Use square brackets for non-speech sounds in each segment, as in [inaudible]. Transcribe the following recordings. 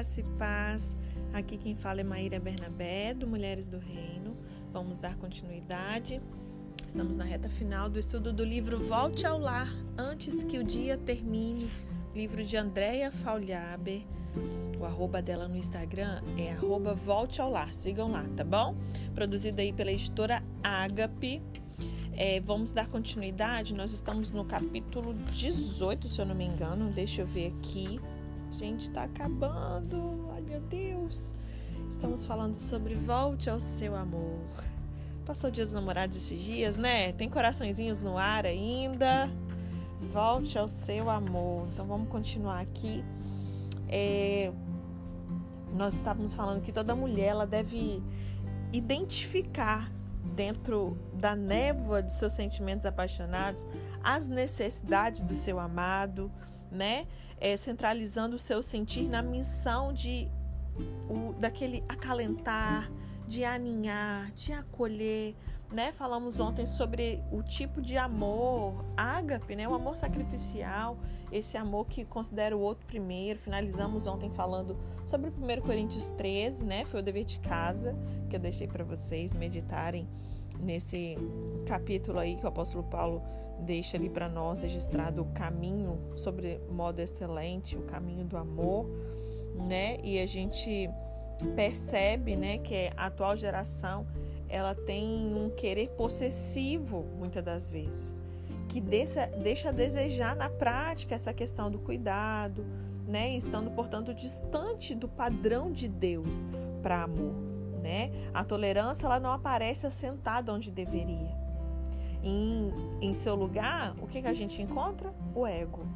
graça e paz. Aqui quem fala é Maíra Bernabé, do Mulheres do Reino. Vamos dar continuidade. Estamos na reta final do estudo do livro Volte ao Lar Antes que o Dia Termine, livro de Andréia Faulhaber. O arroba dela no Instagram é arroba Volte ao Lar. Sigam lá, tá bom? Produzido aí pela editora Agape. É, vamos dar continuidade. Nós estamos no capítulo 18, se eu não me engano. Deixa eu ver aqui. Gente, está acabando. Ai, meu Deus. Estamos falando sobre volte ao seu amor. Passou o dia dos namorados esses dias, né? Tem coraçõezinhos no ar ainda. Volte ao seu amor. Então vamos continuar aqui. É, nós estávamos falando que toda mulher ela deve identificar dentro da névoa de seus sentimentos apaixonados, as necessidades do seu amado, né? É, centralizando o seu sentir na missão de o, daquele acalentar, de aninhar, de acolher, né? Falamos ontem sobre o tipo de amor ágape, né? O amor sacrificial, esse amor que considera o outro primeiro. Finalizamos ontem falando sobre o 1 Coríntios 13, né? Foi o dever de casa que eu deixei para vocês meditarem nesse capítulo aí que o apóstolo Paulo deixa ali para nós registrado o caminho sobre modo excelente, o caminho do amor, né? E a gente percebe, né, que a atual geração ela tem um querer possessivo muitas das vezes, que deixa, deixa a desejar na prática essa questão do cuidado, né, estando portanto distante do padrão de Deus para amor, né? A tolerância ela não aparece assentada onde deveria. Em, em seu lugar, o que, que a gente encontra? O ego,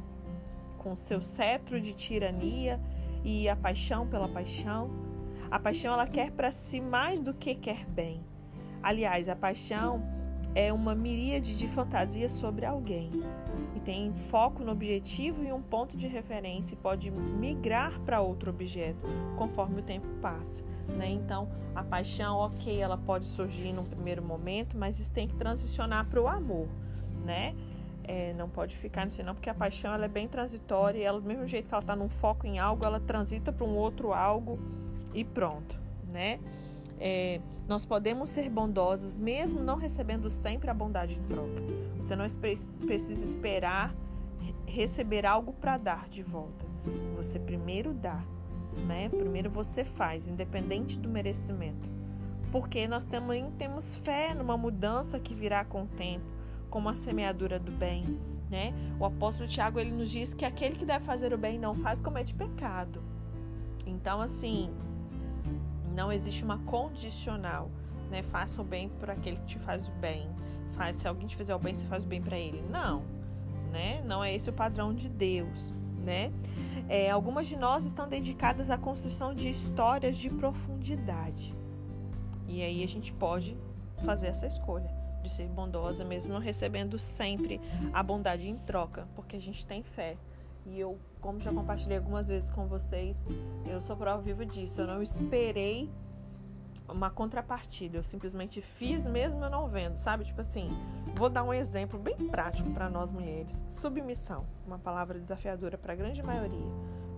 com seu cetro de tirania e a paixão pela paixão. A paixão ela quer para si mais do que quer bem. Aliás, a paixão é uma miríade de fantasias sobre alguém e tem foco no objetivo e um ponto de referência e pode migrar para outro objeto conforme o tempo passa. Né? Então, a paixão, ok, ela pode surgir num primeiro momento, mas isso tem que transicionar para o amor, né? É, não pode ficar nisso não, porque a paixão ela é bem transitória e ela, do mesmo jeito que ela está num foco em algo, ela transita para um outro algo e pronto, né? É, nós podemos ser bondosos mesmo não recebendo sempre a bondade em troca. Você não precisa esperar receber algo para dar de volta. Você primeiro dá, né? Primeiro você faz, independente do merecimento. Porque nós também temos fé numa mudança que virá com o tempo, como a semeadura do bem, né? O apóstolo Tiago ele nos diz que aquele que deve fazer o bem não faz comete pecado. Então assim, não existe uma condicional, né? Faça o bem por aquele que te faz o bem. Faz, se alguém te fizer o bem, você faz o bem para ele. Não, né? Não é esse o padrão de Deus, né? É, algumas de nós estão dedicadas à construção de histórias de profundidade. E aí a gente pode fazer essa escolha de ser bondosa, mesmo não recebendo sempre a bondade em troca, porque a gente tem fé e eu, como já compartilhei algumas vezes com vocês, eu sou prova viva disso. Eu não esperei uma contrapartida. Eu simplesmente fiz mesmo eu não vendo, sabe? Tipo assim, vou dar um exemplo bem prático para nós mulheres. Submissão, uma palavra desafiadora para a grande maioria,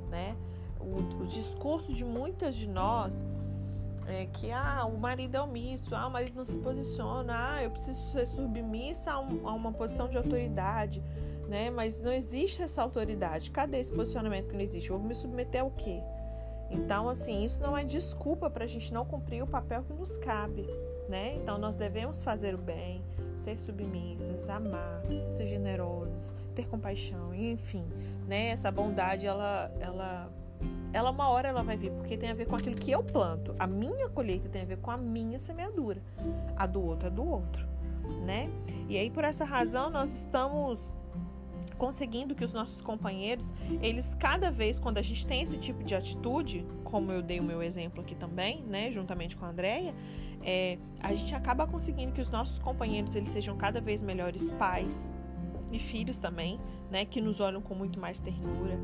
né? O, o, discurso de muitas de nós é que ah, o marido é omisso, ah, o marido não se posiciona, ah, eu preciso ser submissa a, um, a uma posição de autoridade né? Mas não existe essa autoridade. Cadê esse posicionamento que não existe? Eu vou me submeter ao quê? Então, assim, isso não é desculpa para a gente não cumprir o papel que nos cabe, né? Então, nós devemos fazer o bem, ser submissas, amar, ser generosos, ter compaixão, enfim, né? Essa bondade, ela, ela, ela uma hora ela vai vir, porque tem a ver com aquilo que eu planto. A minha colheita tem a ver com a minha semeadura. A do outro é do outro, né? E aí, por essa razão, nós estamos conseguindo que os nossos companheiros, eles cada vez quando a gente tem esse tipo de atitude, como eu dei o meu exemplo aqui também, né, juntamente com a Andrea, é, a gente acaba conseguindo que os nossos companheiros eles sejam cada vez melhores pais e filhos também, né, que nos olham com muito mais ternura,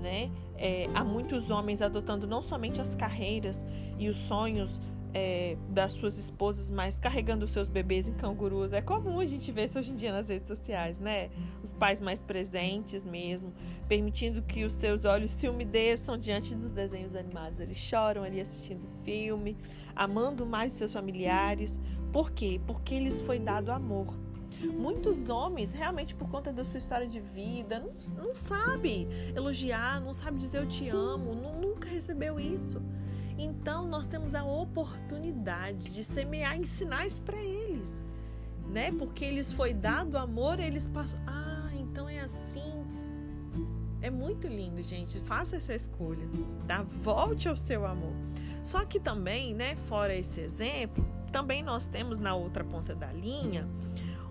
né? É, há muitos homens adotando não somente as carreiras e os sonhos é, das suas esposas, mas carregando os seus bebês em cangurus. É comum a gente ver isso hoje em dia nas redes sociais, né? Os pais mais presentes mesmo, permitindo que os seus olhos se umedeçam diante dos desenhos animados. Eles choram ali assistindo filme, amando mais seus familiares. Por quê? Porque lhes foi dado amor. Muitos homens, realmente por conta da sua história de vida, não, não sabe elogiar, não sabe dizer eu te amo, não, nunca recebeu isso. Então nós temos a oportunidade de semear, ensinar isso para eles, né? Porque eles foi dado amor, eles passam, ah, então é assim. É muito lindo, gente. Faça essa escolha, tá? Volte ao seu amor. Só que também, né, fora esse exemplo, também nós temos na outra ponta da linha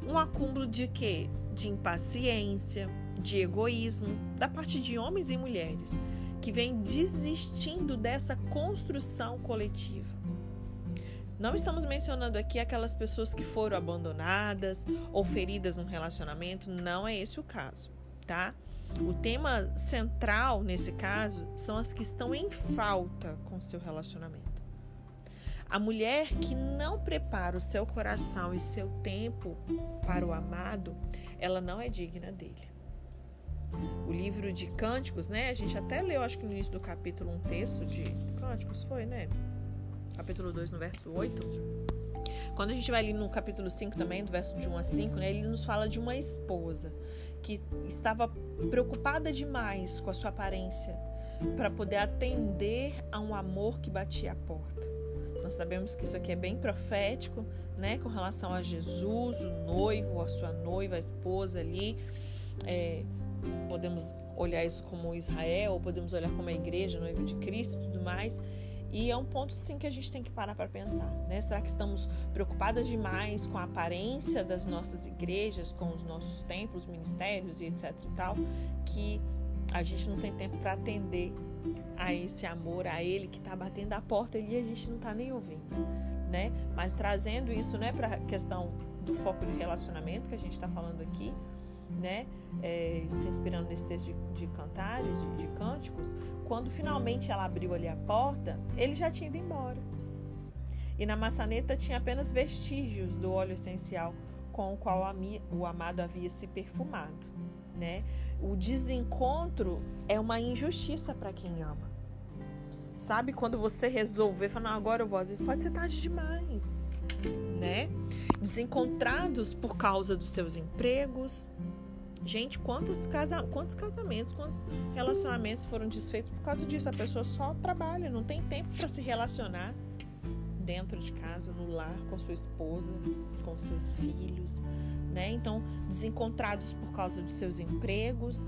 um acúmulo de quê? De impaciência, de egoísmo da parte de homens e mulheres que vem desistindo dessa construção coletiva. Não estamos mencionando aqui aquelas pessoas que foram abandonadas ou feridas num relacionamento, não é esse o caso, tá? O tema central nesse caso são as que estão em falta com seu relacionamento. A mulher que não prepara o seu coração e seu tempo para o amado, ela não é digna dele. O livro de Cânticos, né? A gente até leu, acho que no início do capítulo, um texto de Cânticos, foi, né? Capítulo 2, no verso 8. Quando a gente vai ali no capítulo 5 também, do verso de 1 a 5, né? Ele nos fala de uma esposa que estava preocupada demais com a sua aparência para poder atender a um amor que batia a porta. Nós sabemos que isso aqui é bem profético, né, com relação a Jesus, o noivo, a sua noiva, a esposa ali. É, podemos olhar isso como Israel, ou podemos olhar como a igreja, noivo de Cristo e tudo mais. E é um ponto sim que a gente tem que parar para pensar, né? Será que estamos preocupadas demais com a aparência das nossas igrejas, com os nossos templos, ministérios e etc e tal, que a gente não tem tempo para atender a esse amor, a ele que está batendo a porta ali e a gente não está nem ouvindo, né? Mas trazendo isso, né, para a questão do foco de relacionamento que a gente está falando aqui, né, é, se inspirando nesse texto de, de cantares, de, de cânticos, quando finalmente ela abriu ali a porta, ele já tinha ido embora. E na maçaneta tinha apenas vestígios do óleo essencial com o qual o amado havia se perfumado, né? O desencontro é uma injustiça para quem ama. Sabe quando você resolver falar, agora eu vou, às vezes pode ser tarde demais, né? Desencontrados por causa dos seus empregos, Gente, quantos, casa, quantos casamentos, quantos relacionamentos foram desfeitos por causa disso? A pessoa só trabalha, não tem tempo para se relacionar dentro de casa, no lar, com sua esposa, com seus filhos, né? Então, desencontrados por causa dos seus empregos,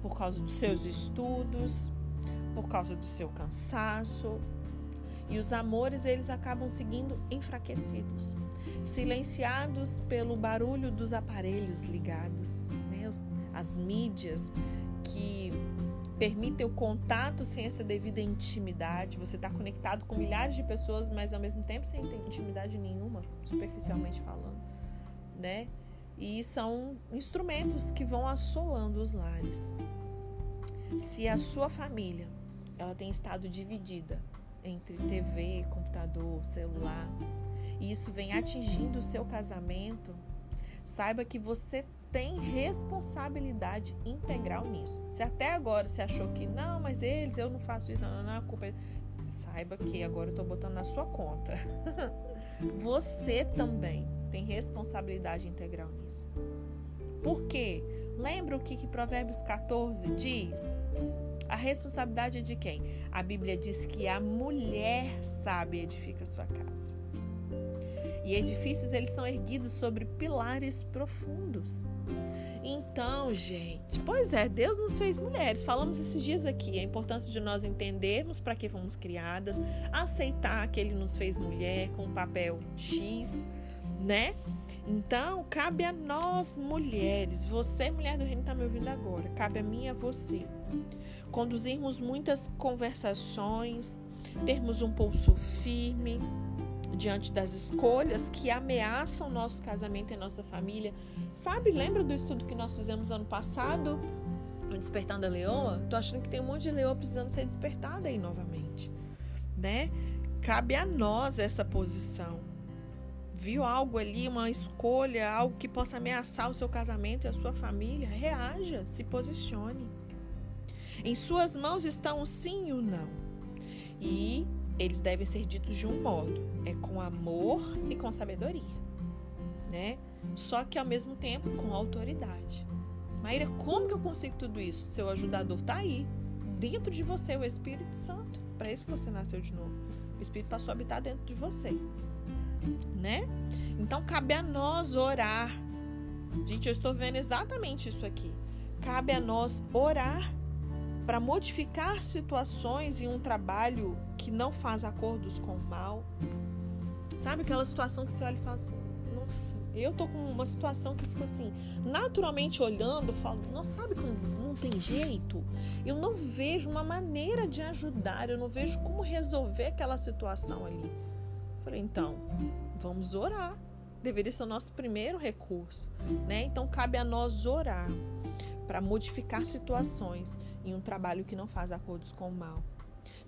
por causa dos seus estudos, por causa do seu cansaço. E os amores, eles acabam seguindo enfraquecidos silenciados pelo barulho dos aparelhos ligados, né? as mídias que permitem o contato sem essa devida intimidade. Você está conectado com milhares de pessoas, mas ao mesmo tempo sem intimidade nenhuma, superficialmente falando, né? E são instrumentos que vão assolando os lares. Se a sua família ela tem estado dividida entre TV, computador, celular, e isso vem atingindo o seu casamento, saiba que você tem responsabilidade integral nisso. Se até agora você achou que não, mas eles, eu não faço isso, não, não, não a culpa é. Saiba que agora eu estou botando na sua conta. [laughs] você também tem responsabilidade integral nisso. Por quê? Lembra o que, que Provérbios 14 diz? A responsabilidade é de quem? A Bíblia diz que a mulher sabe edifica sua casa. E edifícios eles são erguidos sobre pilares profundos. Então, gente, pois é, Deus nos fez mulheres. Falamos esses dias aqui a importância de nós entendermos para que fomos criadas, aceitar que Ele nos fez mulher com um papel X, né? Então, cabe a nós mulheres, você, mulher do reino, está me ouvindo agora, cabe a mim e a você, conduzirmos muitas conversações, termos um pulso firme, diante das escolhas que ameaçam nosso casamento e nossa família. Sabe, lembra do estudo que nós fizemos ano passado? Despertando a Leoa? Tô achando que tem um monte de leoa precisando ser despertada aí novamente, né? cabe a nós essa posição. Viu algo ali, uma escolha, algo que possa ameaçar o seu casamento e a sua família? Reaja, se posicione. Em suas mãos estão o sim e o não. E eles devem ser ditos de um modo: é com amor e com sabedoria, né? Só que ao mesmo tempo com autoridade. Maíra, como que eu consigo tudo isso? Seu ajudador está aí, dentro de você, o Espírito Santo. Para isso que você nasceu de novo. O Espírito passou a habitar dentro de você, né? Então cabe a nós orar. Gente, eu estou vendo exatamente isso aqui. Cabe a nós orar para modificar situações em um trabalho que não faz acordos com o mal. Sabe aquela situação que você olha e fala assim: nossa, eu tô com uma situação que fico assim, naturalmente olhando, falo, nossa, sabe como não tem jeito? Eu não vejo uma maneira de ajudar, eu não vejo como resolver aquela situação ali. Falei, então, vamos orar. Deveria ser o nosso primeiro recurso, né? Então cabe a nós orar para modificar situações em um trabalho que não faz acordos com o mal.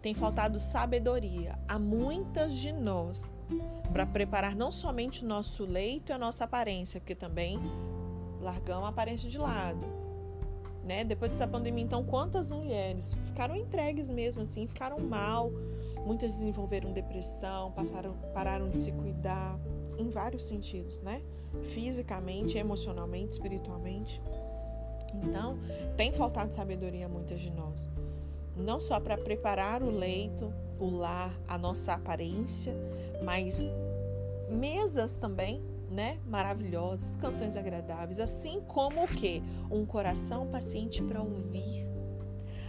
Tem faltado sabedoria a muitas de nós para preparar não somente o nosso leito e a nossa aparência, porque também largamos a aparência de lado. Né? Depois dessa pandemia, então, quantas mulheres ficaram entregues mesmo assim, ficaram mal, muitas desenvolveram depressão, passaram, pararam de se cuidar em vários sentidos, né? Fisicamente, emocionalmente, espiritualmente. Então, tem faltado sabedoria a muitas de nós. Não só para preparar o leito, o lar, a nossa aparência, mas mesas também, né? Maravilhosas, canções agradáveis, assim como o que? Um coração paciente para ouvir.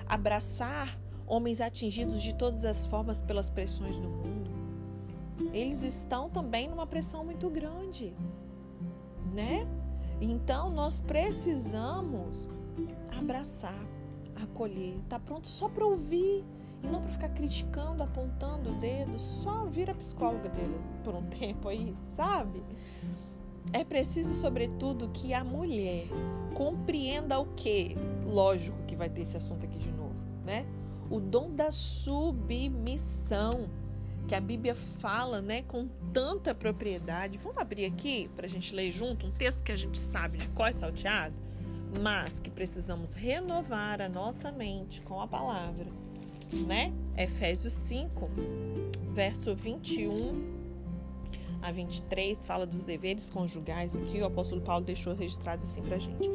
Abraçar homens atingidos de todas as formas pelas pressões do mundo. Eles estão também numa pressão muito grande, né? Então nós precisamos abraçar, acolher, tá pronto só para ouvir e não para ficar criticando, apontando o dedo, só vira psicóloga dele por um [laughs] tempo aí, sabe? É preciso, sobretudo, que a mulher compreenda o que? Lógico que vai ter esse assunto aqui de novo, né? O dom da submissão que a Bíblia fala, né, com tanta propriedade. Vamos abrir aqui para a gente ler junto um texto que a gente sabe de cor salteado, mas que precisamos renovar a nossa mente com a palavra, né? Efésios 5, verso 21 a 23 fala dos deveres conjugais aqui, o apóstolo Paulo deixou registrado assim pra gente.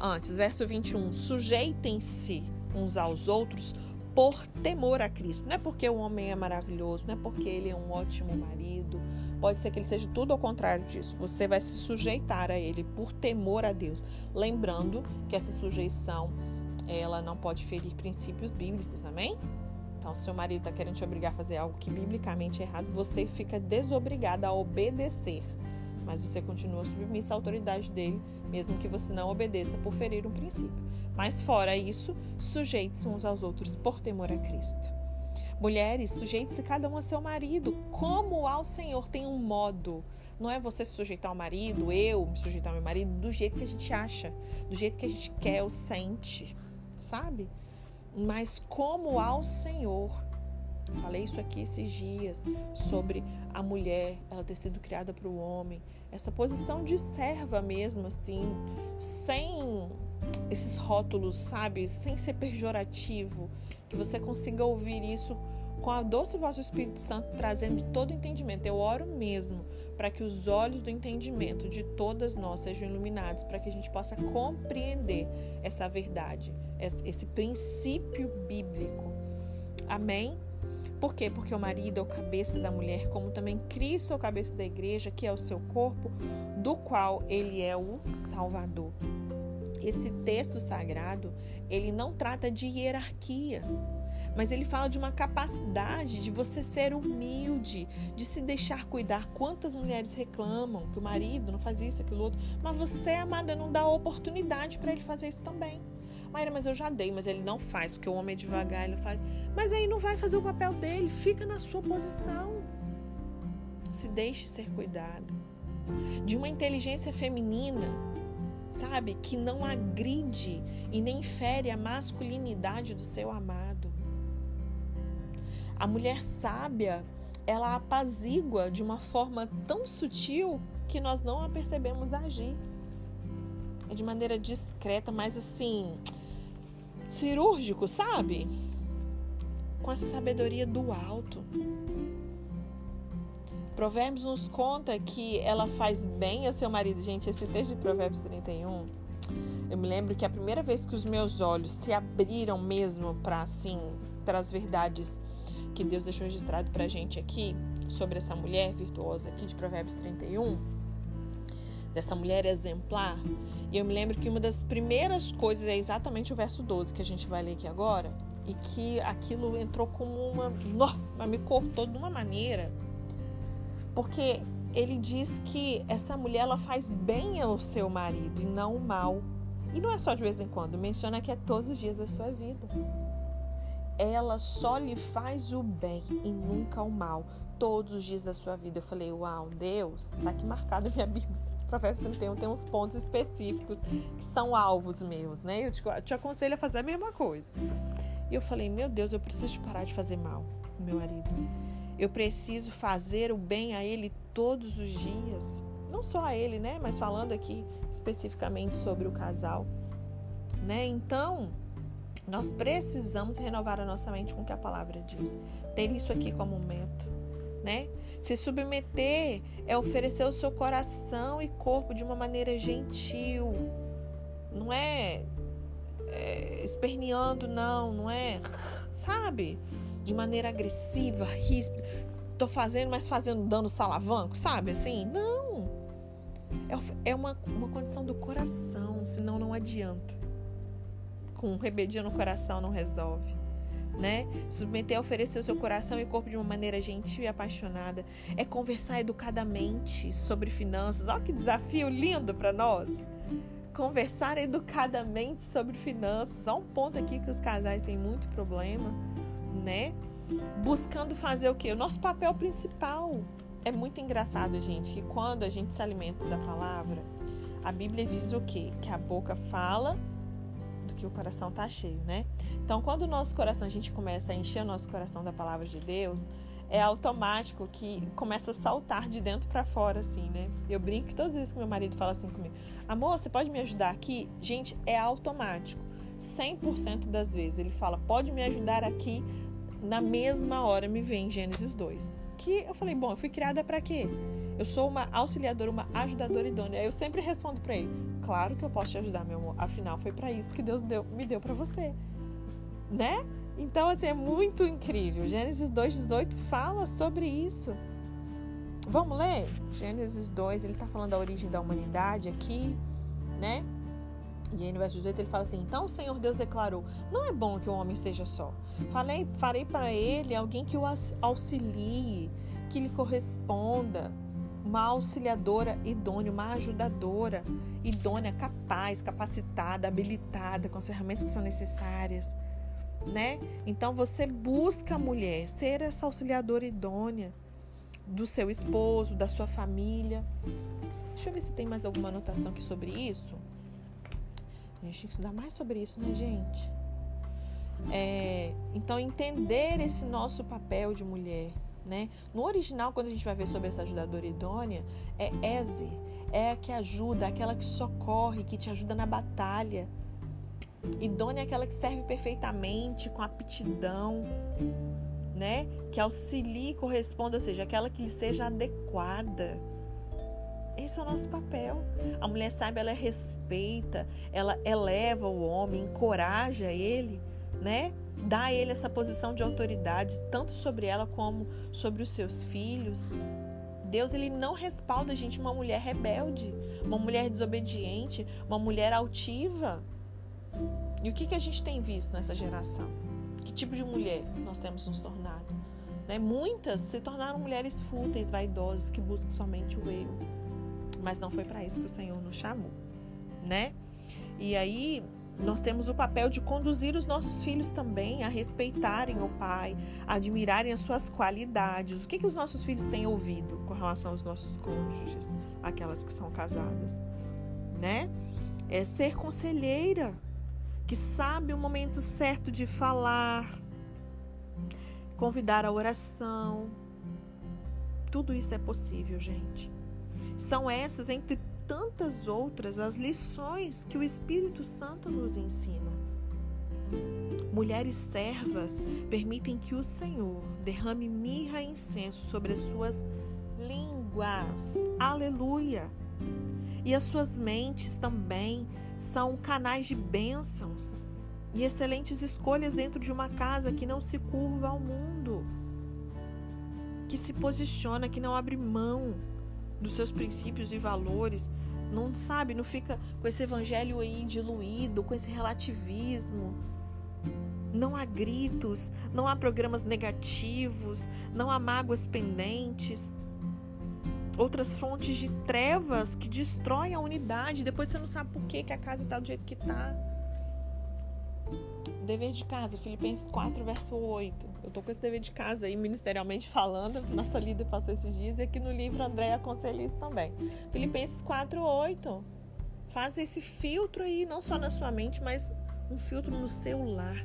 Antes, verso 21, sujeitem-se uns aos outros por temor a Cristo. Não é porque o homem é maravilhoso, não é porque ele é um ótimo marido. Pode ser que ele seja tudo ao contrário disso. Você vai se sujeitar a ele por temor a Deus. Lembrando que essa sujeição ela não pode ferir princípios bíblicos, amém? Se seu marido está querendo te obrigar a fazer algo que biblicamente é errado, você fica desobrigada a obedecer. Mas você continua submissa à autoridade dele, mesmo que você não obedeça por ferir um princípio. Mas fora isso, sujeite-se uns aos outros por temor a Cristo. Mulheres, sujeite-se cada um a seu marido, como ao Senhor tem um modo. Não é você se sujeitar ao marido, eu me sujeitar ao meu marido, do jeito que a gente acha, do jeito que a gente quer ou sente, sabe? Mas como ao Senhor. Falei isso aqui esses dias sobre a mulher, ela ter sido criada para o homem, essa posição de serva mesmo, assim, sem esses rótulos, sabe? Sem ser pejorativo. Que você consiga ouvir isso com a doce voz do Espírito Santo trazendo de todo entendimento. Eu oro mesmo para que os olhos do entendimento de todas nós sejam iluminados, para que a gente possa compreender essa verdade, esse princípio bíblico. Amém? Por quê? Porque o marido é o cabeça da mulher, como também Cristo é o cabeça da igreja, que é o seu corpo, do qual ele é o Salvador. Esse texto sagrado, ele não trata de hierarquia, mas ele fala de uma capacidade de você ser humilde, de se deixar cuidar. Quantas mulheres reclamam que o marido não faz isso, aquilo outro, mas você, amada, não dá oportunidade para ele fazer isso também. Maíra, mas eu já dei, mas ele não faz, porque o homem é devagar, ele faz. Mas aí não vai fazer o papel dele, fica na sua posição. Se deixe ser cuidado. De uma inteligência feminina sabe? Que não agride e nem fere a masculinidade do seu amado. A mulher sábia, ela apazigua de uma forma tão sutil que nós não a percebemos agir. É de maneira discreta, mas assim, cirúrgico, sabe? Com essa sabedoria do alto. Provérbios nos conta que ela faz bem ao seu marido. Gente, esse texto de Provérbios 31, eu me lembro que a primeira vez que os meus olhos se abriram mesmo para assim, para as verdades que Deus deixou registrado para a gente aqui sobre essa mulher virtuosa aqui de Provérbios 31, dessa mulher exemplar. E eu me lembro que uma das primeiras coisas é exatamente o verso 12 que a gente vai ler aqui agora, e que aquilo entrou como uma, me cortou de uma maneira porque ele diz que essa mulher ela faz bem ao seu marido e não o mal. E não é só de vez em quando, menciona que é todos os dias da sua vida. Ela só lhe faz o bem e nunca o mal, todos os dias da sua vida. Eu falei, uau, Deus, tá aqui marcado na minha Bíblia. Provérbios 31 tem uns pontos específicos que são alvos meus, né? Eu te, te aconselho a fazer a mesma coisa. E eu falei, meu Deus, eu preciso parar de fazer mal com meu marido. Eu preciso fazer o bem a Ele todos os dias. Não só a Ele, né? Mas falando aqui especificamente sobre o casal, né? Então, nós precisamos renovar a nossa mente com o que a palavra diz. Ter isso aqui como meta, né? Se submeter é oferecer o seu coração e corpo de uma maneira gentil. Não é, é esperneando, não, não é, sabe? de maneira agressiva, ríspida. Tô fazendo, mas fazendo dando salavanco, sabe? Assim, não. É, é uma, uma condição do coração, senão não adianta. Com rebeldia no coração não resolve. Né? Submeter a oferecer o seu coração e corpo de uma maneira gentil e apaixonada. É conversar educadamente sobre finanças. Olha que desafio lindo para nós. Conversar educadamente sobre finanças. Há um ponto aqui que os casais têm muito problema né? Buscando fazer o que? O nosso papel principal. É muito engraçado, gente, que quando a gente se alimenta da palavra, a Bíblia diz o quê? Que a boca fala que o coração tá cheio, né? Então, quando o nosso coração, a gente começa a encher o nosso coração da palavra de Deus, é automático que começa a saltar de dentro para fora, assim, né? Eu brinco que todas as vezes que meu marido fala assim comigo, amor, você pode me ajudar aqui? Gente, é automático. 100% das vezes ele fala, pode me ajudar aqui, na mesma hora me vem Gênesis 2. Que eu falei, bom, eu fui criada para quê? Eu sou uma auxiliadora, uma ajudadora idônea. Eu sempre respondo para ele: Claro que eu posso te ajudar, meu amor. Afinal, foi para isso que Deus deu, me deu para você. Né? Então, assim, é muito incrível. Gênesis 2,18 fala sobre isso. Vamos ler? Gênesis 2, ele está falando da origem da humanidade aqui, né? E aí no verso 18 ele fala assim: Então o Senhor Deus declarou: Não é bom que o homem esteja só. Falei, farei para ele alguém que o auxilie, que lhe corresponda, uma auxiliadora idônea, uma ajudadora idônea, capaz, capacitada, habilitada, com as ferramentas que são necessárias. Né? Então você busca a mulher ser essa auxiliadora idônea do seu esposo, da sua família. Deixa eu ver se tem mais alguma anotação aqui sobre isso. A gente tem que estudar mais sobre isso, né, gente? É, então, entender esse nosso papel de mulher. Né? No original, quando a gente vai ver sobre essa ajudadora idônea, é Ezer, é a que ajuda, aquela que socorre, que te ajuda na batalha. Idônea é aquela que serve perfeitamente, com aptidão, né? Que auxilie e corresponda, ou seja, aquela que lhe seja adequada. Esse é o nosso papel. A mulher sabe, ela respeita, ela eleva o homem, encoraja ele, né? Dá a ele essa posição de autoridade, tanto sobre ela como sobre os seus filhos. Deus ele não respalda a gente uma mulher rebelde, uma mulher desobediente, uma mulher altiva. E o que, que a gente tem visto nessa geração? Que tipo de mulher nós temos nos tornado? Né? Muitas se tornaram mulheres fúteis, vaidosas, que buscam somente o eu mas não foi para isso que o Senhor nos chamou, né? E aí nós temos o papel de conduzir os nossos filhos também a respeitarem o pai, a admirarem as suas qualidades. O que, que os nossos filhos têm ouvido com relação aos nossos cônjuges, aquelas que são casadas, né? É ser conselheira, que sabe o momento certo de falar, convidar a oração, Tudo isso é possível, gente. São essas, entre tantas outras, as lições que o Espírito Santo nos ensina. Mulheres servas permitem que o Senhor derrame mirra e incenso sobre as suas línguas. Aleluia! E as suas mentes também são canais de bênçãos e excelentes escolhas dentro de uma casa que não se curva ao mundo, que se posiciona, que não abre mão dos seus princípios e valores, não sabe, não fica com esse evangelho aí diluído, com esse relativismo. Não há gritos, não há programas negativos, não há mágoas pendentes. Outras fontes de trevas que destroem a unidade. Depois você não sabe por que, que a casa está do jeito que está. Dever de casa, Filipenses 4, verso 8. Eu tô com esse dever de casa aí, ministerialmente falando. Nossa líder passou esses dias e aqui no livro André aconselha isso também. Filipenses 4, 8. Faça esse filtro aí, não só na sua mente, mas um filtro no seu lar.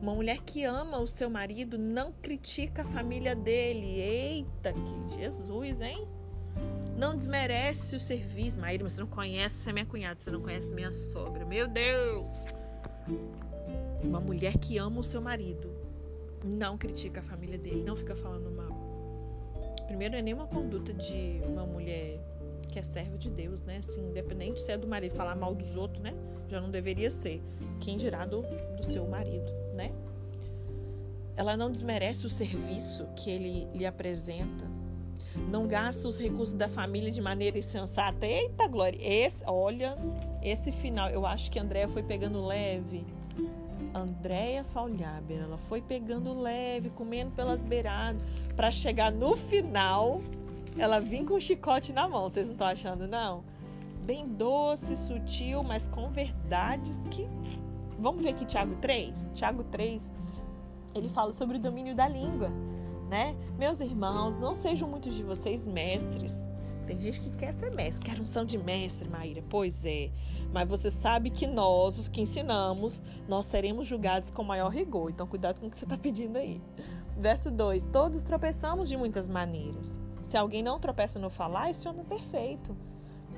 Uma mulher que ama o seu marido não critica a família dele. Eita, que Jesus, hein? Não desmerece o serviço. Maíra, você não conhece, é minha cunhada, você não conhece minha sogra. Meu Deus! Uma mulher que ama o seu marido não critica a família dele, não fica falando mal. Primeiro, é nenhuma conduta de uma mulher que é serva de Deus, né? Assim, independente se é do marido, falar mal dos outros, né? Já não deveria ser. Quem dirá do, do seu marido, né? Ela não desmerece o serviço que ele lhe apresenta. Não gasta os recursos da família de maneira insensata. Eita, Glória! Esse, olha, esse final, eu acho que a Andréia foi pegando leve. Andréia Falhaber, ela foi pegando leve, comendo pelas beiradas, para chegar no final, ela vir com o chicote na mão. Vocês não estão achando, não? Bem doce, sutil, mas com verdades que. Vamos ver aqui Tiago 3? Tiago 3, ele fala sobre o domínio da língua, né? Meus irmãos, não sejam muitos de vocês mestres tem gente que quer ser mestre, quer unção de mestre, Maíra. Pois é. Mas você sabe que nós, os que ensinamos, nós seremos julgados com maior rigor. Então, cuidado com o que você está [laughs] pedindo aí. Verso 2: Todos tropeçamos de muitas maneiras. Se alguém não tropeça no falar, esse homem é perfeito.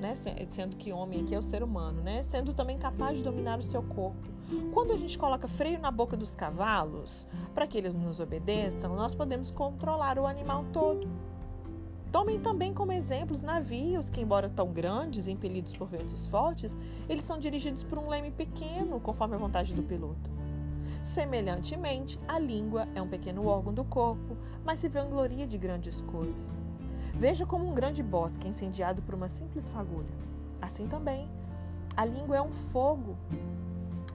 Né? Sendo que homem aqui é o ser humano, né? Sendo também capaz de dominar o seu corpo. Quando a gente coloca freio na boca dos cavalos para que eles nos obedeçam, nós podemos controlar o animal todo. Tomem também como exemplos navios que, embora tão grandes e impelidos por ventos fortes, eles são dirigidos por um leme pequeno, conforme a vontade do piloto. Semelhantemente, a língua é um pequeno órgão do corpo, mas se vangloria de grandes coisas. Veja como um grande bosque é incendiado por uma simples fagulha. Assim também, a língua é um fogo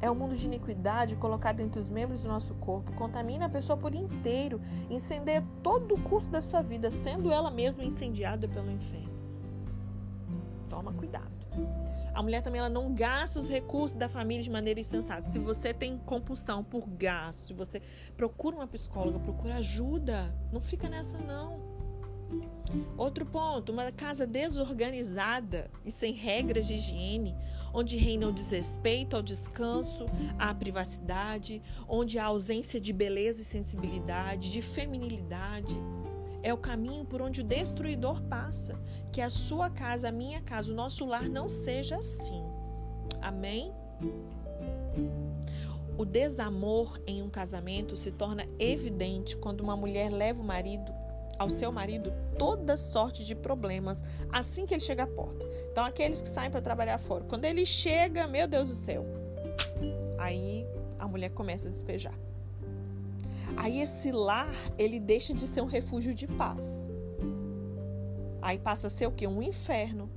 é um mundo de iniquidade colocado entre os membros do nosso corpo, contamina a pessoa por inteiro, incendeia todo o curso da sua vida, sendo ela mesma incendiada pelo inferno. Toma cuidado. A mulher também ela não gasta os recursos da família de maneira insensata. Se você tem compulsão por gasto, se você procura uma psicóloga, procura ajuda, não fica nessa não. Outro ponto, uma casa desorganizada e sem regras de higiene onde reina o desrespeito ao descanso, à privacidade, onde há ausência de beleza e sensibilidade, de feminilidade. É o caminho por onde o destruidor passa. Que a sua casa, a minha casa, o nosso lar não seja assim. Amém? O desamor em um casamento se torna evidente quando uma mulher leva o marido ao seu marido toda sorte de problemas assim que ele chega à porta. Então, aqueles que saem para trabalhar fora, quando ele chega, meu Deus do céu, aí a mulher começa a despejar. Aí esse lar, ele deixa de ser um refúgio de paz. Aí passa a ser o que? Um inferno,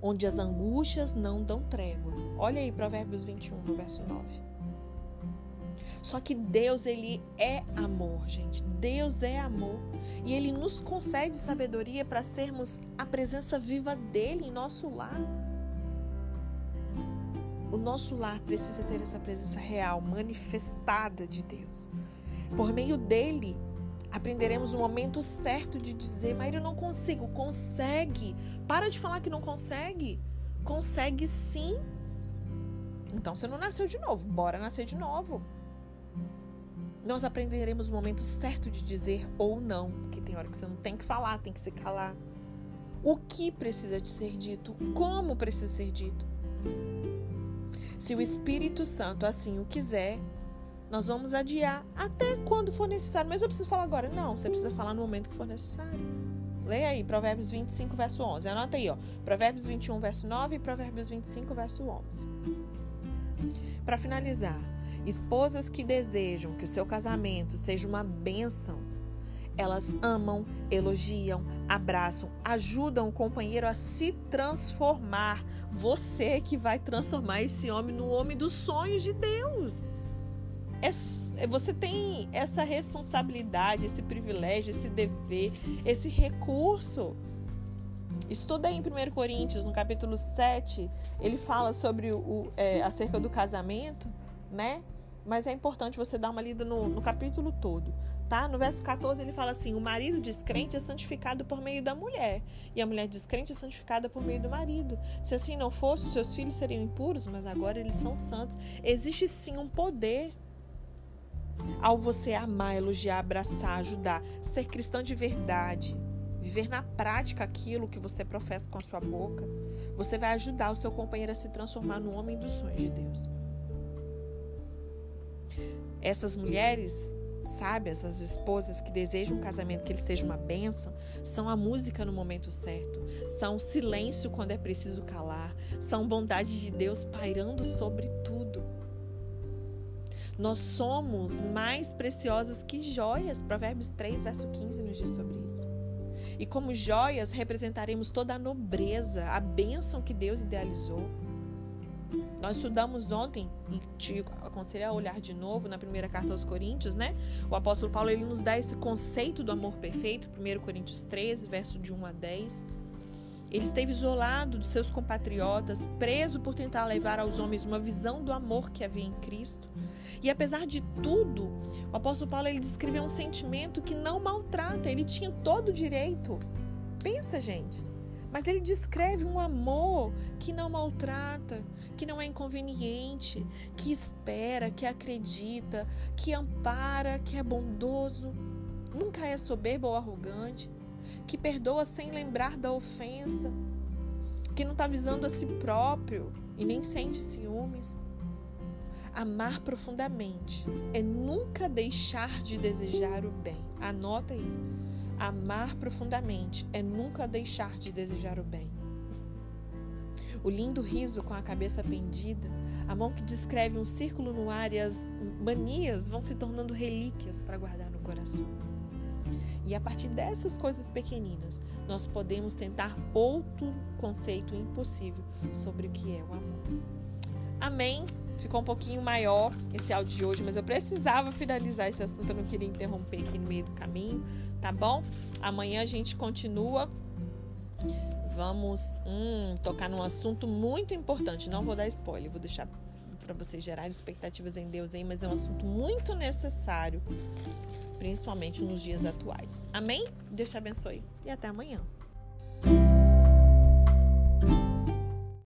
onde as angústias não dão trégua. Olha aí Provérbios 21, no verso 9. Só que Deus, ele é amor, gente. Deus é amor. E ele nos concede sabedoria para sermos a presença viva dele em nosso lar. O nosso lar precisa ter essa presença real, manifestada de Deus. Por meio dele, aprenderemos o momento certo de dizer: Mas eu não consigo. Consegue. Para de falar que não consegue. Consegue sim. Então você não nasceu de novo. Bora nascer de novo. Nós aprenderemos o momento certo de dizer ou não, que tem hora que você não tem que falar, tem que se calar. O que precisa ser dito, como precisa ser dito. Se o Espírito Santo assim o quiser, nós vamos adiar até quando for necessário. Mas eu preciso falar agora. Não, você precisa falar no momento que for necessário. Leia aí, Provérbios 25, verso 11. Anota aí, ó. Provérbios 21, verso 9 e Provérbios 25, verso 11. Para finalizar, esposas que desejam que o seu casamento seja uma bênção, elas amam, elogiam, abraçam, ajudam o companheiro a se transformar. Você que vai transformar esse homem no homem dos sonhos de Deus. É, é, você tem essa responsabilidade, esse privilégio, esse dever, esse recurso. Estuda em 1 Coríntios, no capítulo 7, ele fala sobre o, é, acerca do casamento, né? Mas é importante você dar uma lida no, no capítulo todo, tá? No verso 14 ele fala assim: o marido descrente é santificado por meio da mulher, e a mulher descrente é santificada por meio do marido. Se assim não fosse, os seus filhos seriam impuros, mas agora eles são santos. Existe sim um poder ao você amar, elogiar, abraçar, ajudar, ser cristão de verdade, viver na prática aquilo que você professa com a sua boca, você vai ajudar o seu companheiro a se transformar no homem dos sonhos de Deus. Essas mulheres sábias, essas esposas que desejam um casamento que ele seja uma bênção, são a música no momento certo, são silêncio quando é preciso calar, são bondade de Deus pairando sobre tudo. Nós somos mais preciosas que joias. Provérbios 3, verso 15 nos diz sobre isso. E como joias representaremos toda a nobreza, a bênção que Deus idealizou. Nós estudamos ontem e te aconselho a olhar de novo na primeira carta aos Coríntios, né? O apóstolo Paulo ele nos dá esse conceito do amor perfeito, 1 Coríntios 13, verso de 1 a 10. Ele esteve isolado dos seus compatriotas, preso por tentar levar aos homens uma visão do amor que havia em Cristo. E apesar de tudo, o apóstolo Paulo ele descreveu um sentimento que não maltrata, ele tinha todo o direito. Pensa, gente. Mas ele descreve um amor que não maltrata, que não é inconveniente, que espera, que acredita, que ampara, que é bondoso, nunca é soberbo ou arrogante que perdoa sem lembrar da ofensa, que não está visando a si próprio e nem sente ciúmes. Amar profundamente é nunca deixar de desejar o bem. Anota aí. Amar profundamente é nunca deixar de desejar o bem. O lindo riso com a cabeça pendida, a mão que descreve um círculo no ar e as manias vão se tornando relíquias para guardar no coração. E a partir dessas coisas pequeninas, nós podemos tentar outro conceito impossível sobre o que é o amor. Amém? Ficou um pouquinho maior esse áudio de hoje, mas eu precisava finalizar esse assunto, eu não queria interromper aqui no meio do caminho, tá bom? Amanhã a gente continua. Vamos hum, tocar num assunto muito importante. Não vou dar spoiler, vou deixar para vocês gerarem expectativas em Deus aí, mas é um assunto muito necessário principalmente nos dias atuais. Amém? Deus te abençoe e até amanhã.